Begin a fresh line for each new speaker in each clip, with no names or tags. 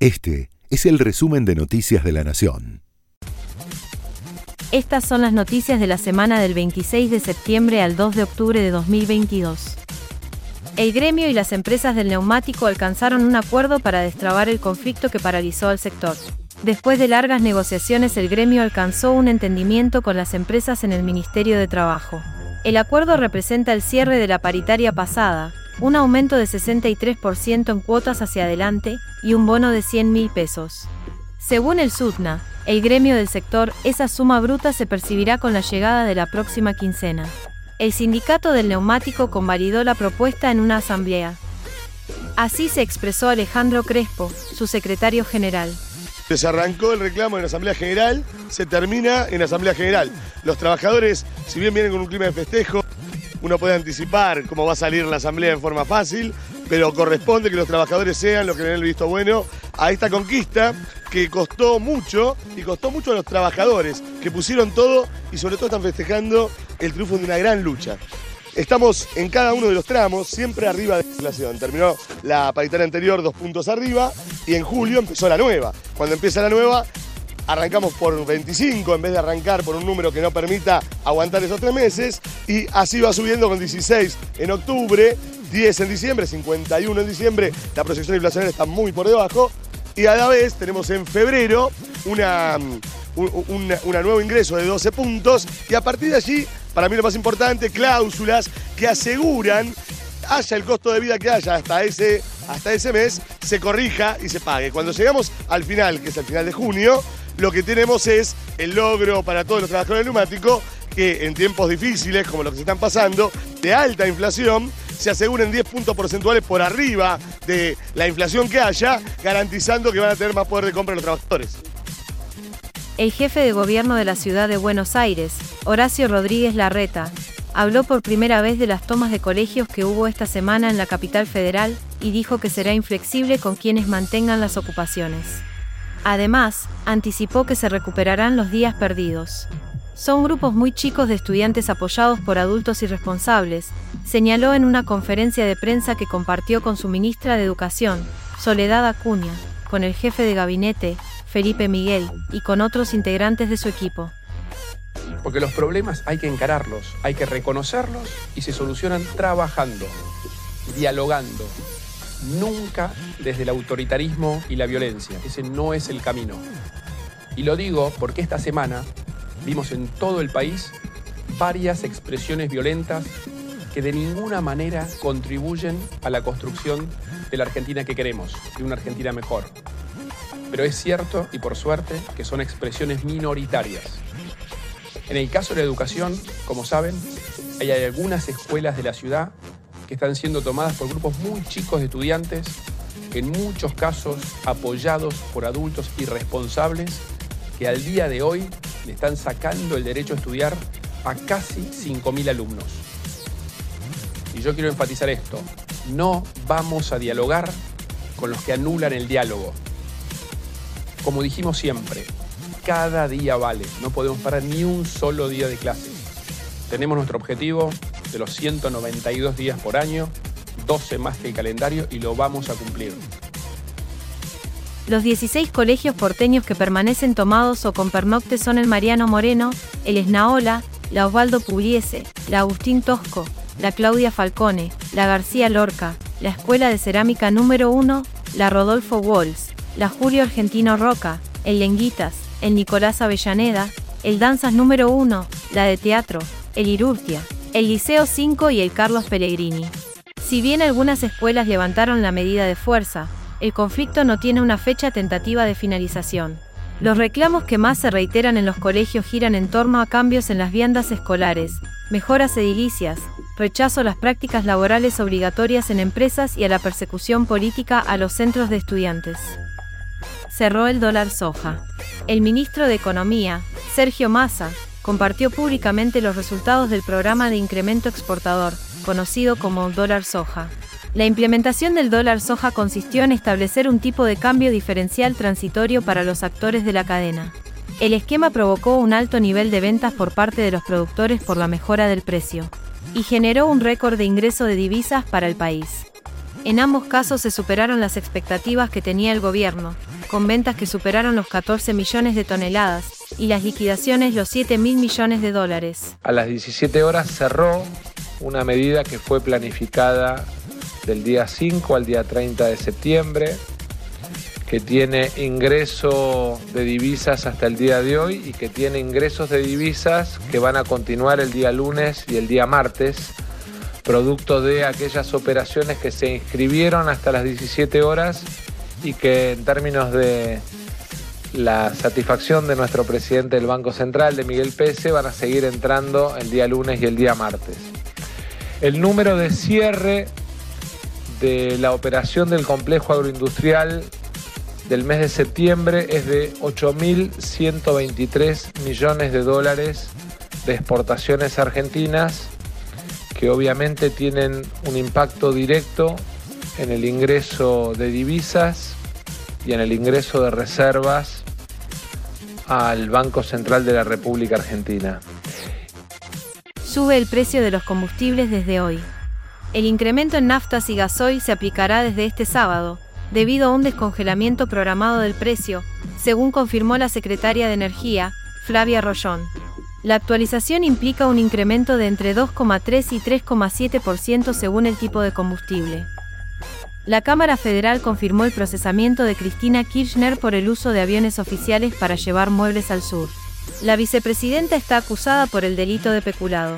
Este es el resumen de Noticias de la Nación.
Estas son las noticias de la semana del 26 de septiembre al 2 de octubre de 2022. El gremio y las empresas del neumático alcanzaron un acuerdo para destrabar el conflicto que paralizó al sector. Después de largas negociaciones, el gremio alcanzó un entendimiento con las empresas en el Ministerio de Trabajo. El acuerdo representa el cierre de la paritaria pasada, un aumento de 63% en cuotas hacia adelante y un bono de 100 mil pesos. Según el SUTNA, el gremio del sector, esa suma bruta se percibirá con la llegada de la próxima quincena. El sindicato del neumático convalidó la propuesta en una asamblea. Así se expresó Alejandro Crespo, su secretario general.
Se arrancó el reclamo en la Asamblea General, se termina en la Asamblea General. Los trabajadores, si bien vienen con un clima de festejo, uno puede anticipar cómo va a salir la Asamblea en forma fácil, pero corresponde que los trabajadores sean los que den el visto bueno a esta conquista que costó mucho y costó mucho a los trabajadores que pusieron todo y sobre todo están festejando el triunfo de una gran lucha. Estamos en cada uno de los tramos, siempre arriba de la inflación. Terminó la paritaria anterior dos puntos arriba y en julio empezó la nueva. Cuando empieza la nueva, arrancamos por 25 en vez de arrancar por un número que no permita aguantar esos tres meses. Y así va subiendo con 16 en octubre, 10 en diciembre, 51 en diciembre, la proyección inflacionaria está muy por debajo. Y a la vez tenemos en febrero una, un nuevo ingreso de 12 puntos. Y a partir de allí, para mí lo más importante, cláusulas que aseguran haya el costo de vida que haya hasta ese, hasta ese mes, se corrija y se pague. Cuando llegamos al final, que es el final de junio, lo que tenemos es el logro para todos los trabajadores neumáticos que en tiempos difíciles, como los que se están pasando, de alta inflación, se aseguren 10 puntos porcentuales por arriba de la inflación que haya, garantizando que van a tener más poder de compra los trabajadores.
El jefe de gobierno de la ciudad de Buenos Aires, Horacio Rodríguez Larreta, habló por primera vez de las tomas de colegios que hubo esta semana en la capital federal y dijo que será inflexible con quienes mantengan las ocupaciones. Además, anticipó que se recuperarán los días perdidos. Son grupos muy chicos de estudiantes apoyados por adultos irresponsables, señaló en una conferencia de prensa que compartió con su ministra de Educación, Soledad Acuña, con el jefe de gabinete, Felipe Miguel, y con otros integrantes de su equipo.
Porque los problemas hay que encararlos, hay que reconocerlos y se solucionan trabajando, dialogando, nunca desde el autoritarismo y la violencia. Ese no es el camino. Y lo digo porque esta semana vimos en todo el país varias expresiones violentas que de ninguna manera contribuyen a la construcción de la Argentina que queremos, de una Argentina mejor. Pero es cierto, y por suerte, que son expresiones minoritarias. En el caso de la educación, como saben, hay algunas escuelas de la ciudad que están siendo tomadas por grupos muy chicos de estudiantes, en muchos casos apoyados por adultos irresponsables que al día de hoy le están sacando el derecho a estudiar a casi 5.000 alumnos. Y yo quiero enfatizar esto, no vamos a dialogar con los que anulan el diálogo. Como dijimos siempre, cada día vale, no podemos parar ni un solo día de clase. Tenemos nuestro objetivo, de los 192 días por año, 12 más que el calendario y lo vamos a cumplir.
Los 16 colegios porteños que permanecen tomados o con pernocte son el Mariano Moreno, el Esnaola, la Osvaldo Pugliese, la Agustín Tosco, la Claudia Falcone, la García Lorca, la Escuela de Cerámica número 1, la Rodolfo Walls, la Julio Argentino Roca, el Lenguitas, el Nicolás Avellaneda, el Danzas número 1, la de Teatro, el Irurtia, el Liceo 5 y el Carlos Pellegrini. Si bien algunas escuelas levantaron la medida de fuerza, el conflicto no tiene una fecha tentativa de finalización. Los reclamos que más se reiteran en los colegios giran en torno a cambios en las viandas escolares, mejoras edilicias, rechazo a las prácticas laborales obligatorias en empresas y a la persecución política a los centros de estudiantes. Cerró el dólar soja. El ministro de Economía, Sergio Massa, compartió públicamente los resultados del programa de incremento exportador, conocido como dólar soja. La implementación del dólar soja consistió en establecer un tipo de cambio diferencial transitorio para los actores de la cadena. El esquema provocó un alto nivel de ventas por parte de los productores por la mejora del precio y generó un récord de ingreso de divisas para el país. En ambos casos se superaron las expectativas que tenía el gobierno, con ventas que superaron los 14 millones de toneladas y las liquidaciones los 7 mil millones de dólares.
A las 17 horas cerró una medida que fue planificada del día 5 al día 30 de septiembre, que tiene ingreso de divisas hasta el día de hoy y que tiene ingresos de divisas que van a continuar el día lunes y el día martes producto de aquellas operaciones que se inscribieron hasta las 17 horas y que en términos de la satisfacción de nuestro presidente del Banco Central, de Miguel Pese, van a seguir entrando el día lunes y el día martes. El número de cierre de la operación del complejo agroindustrial del mes de septiembre es de 8.123 millones de dólares de exportaciones argentinas que obviamente tienen un impacto directo en el ingreso de divisas y en el ingreso de reservas al Banco Central de la República Argentina.
Sube el precio de los combustibles desde hoy. El incremento en naftas y gasoil se aplicará desde este sábado, debido a un descongelamiento programado del precio, según confirmó la secretaria de Energía, Flavia Rollón. La actualización implica un incremento de entre 2,3 y 3,7% según el tipo de combustible. La Cámara Federal confirmó el procesamiento de Cristina Kirchner por el uso de aviones oficiales para llevar muebles al sur. La vicepresidenta está acusada por el delito de peculado.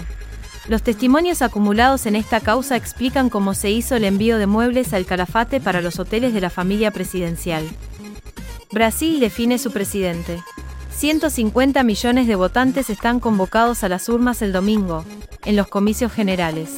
Los testimonios acumulados en esta causa explican cómo se hizo el envío de muebles al Calafate para los hoteles de la familia presidencial. Brasil define su presidente. 150 millones de votantes están convocados a las urnas el domingo, en los comicios generales.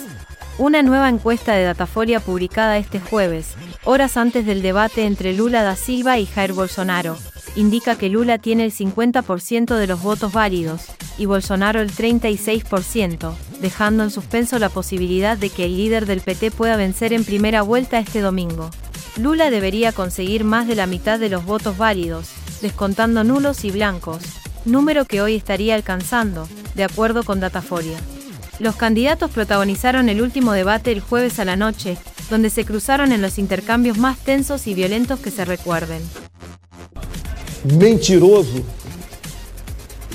Una nueva encuesta de Datafolia publicada este jueves, horas antes del debate entre Lula da Silva y Jair Bolsonaro, indica que Lula tiene el 50% de los votos válidos y Bolsonaro el 36%, dejando en suspenso la posibilidad de que el líder del PT pueda vencer en primera vuelta este domingo. Lula debería conseguir más de la mitad de los votos válidos, descontando nulos y blancos, número que hoy estaría alcanzando, de acuerdo con Dataforia. Los candidatos protagonizaron el último debate el jueves a la noche, donde se cruzaron en los intercambios más tensos y violentos que se recuerden.
Mentiroso,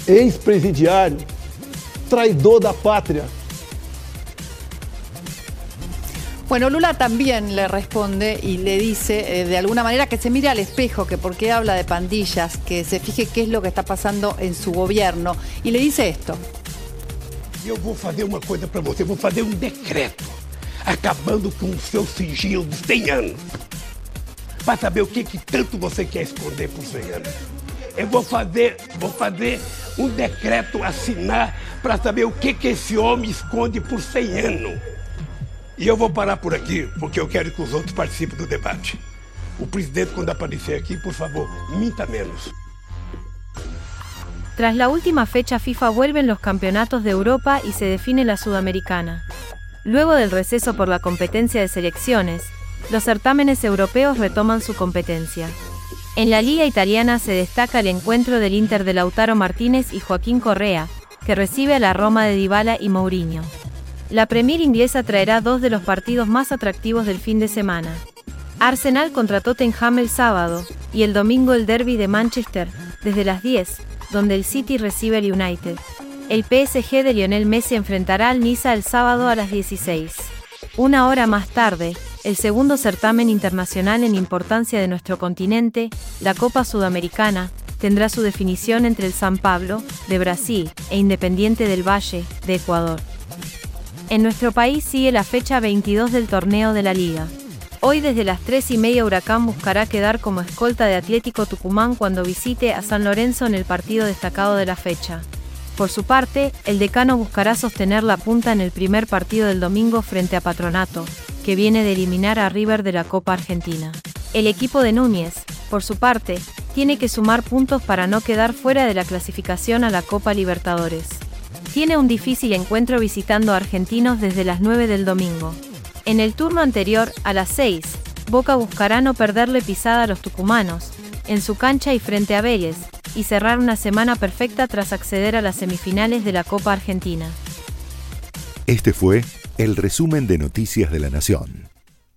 ex-presidiario, traidor da patria.
Bueno, Lula también le responde y le dice eh, de alguna manera que se mire al espejo, que por qué habla de pandillas, que se fije qué es lo que está pasando en su gobierno. Y le dice esto.
Eu vou fazer uma coisa para você, vou fazer um decreto acabando com o seu sigilo de 100 anos. Para saber o que, que tanto você quer esconder por 100 anos. Eu vou fazer, vou fazer um decreto assinar para saber o que, que esse homem esconde por 100 anos. E eu vou parar por aqui, porque eu quero que os outros participem do debate. O presidente, quando aparecer aqui, por favor, minta menos.
Tras la última fecha FIFA vuelven los campeonatos de Europa y se define la Sudamericana. Luego del receso por la competencia de selecciones, los certámenes europeos retoman su competencia. En la liga italiana se destaca el encuentro del Inter de Lautaro Martínez y Joaquín Correa, que recibe a la Roma de Dybala y Mourinho. La Premier inglesa traerá dos de los partidos más atractivos del fin de semana. Arsenal contra Tottenham el sábado y el domingo el derby de Manchester, desde las 10, donde el City recibe al United. El PSG de Lionel Messi enfrentará al Niza el sábado a las 16. Una hora más tarde, el segundo certamen internacional en importancia de nuestro continente, la Copa Sudamericana, tendrá su definición entre el San Pablo, de Brasil, e Independiente del Valle, de Ecuador. En nuestro país sigue la fecha 22 del torneo de la liga. Hoy desde las 3 y media Huracán buscará quedar como escolta de Atlético Tucumán cuando visite a San Lorenzo en el partido destacado de la fecha. Por su parte, el decano buscará sostener la punta en el primer partido del domingo frente a Patronato, que viene de eliminar a River de la Copa Argentina. El equipo de Núñez, por su parte, tiene que sumar puntos para no quedar fuera de la clasificación a la Copa Libertadores tiene un difícil encuentro visitando a argentinos desde las 9 del domingo. En el turno anterior, a las 6, Boca buscará no perderle pisada a los tucumanos, en su cancha y frente a Vélez, y cerrar una semana perfecta tras acceder a las semifinales de la Copa Argentina.
Este fue el resumen de Noticias de la Nación.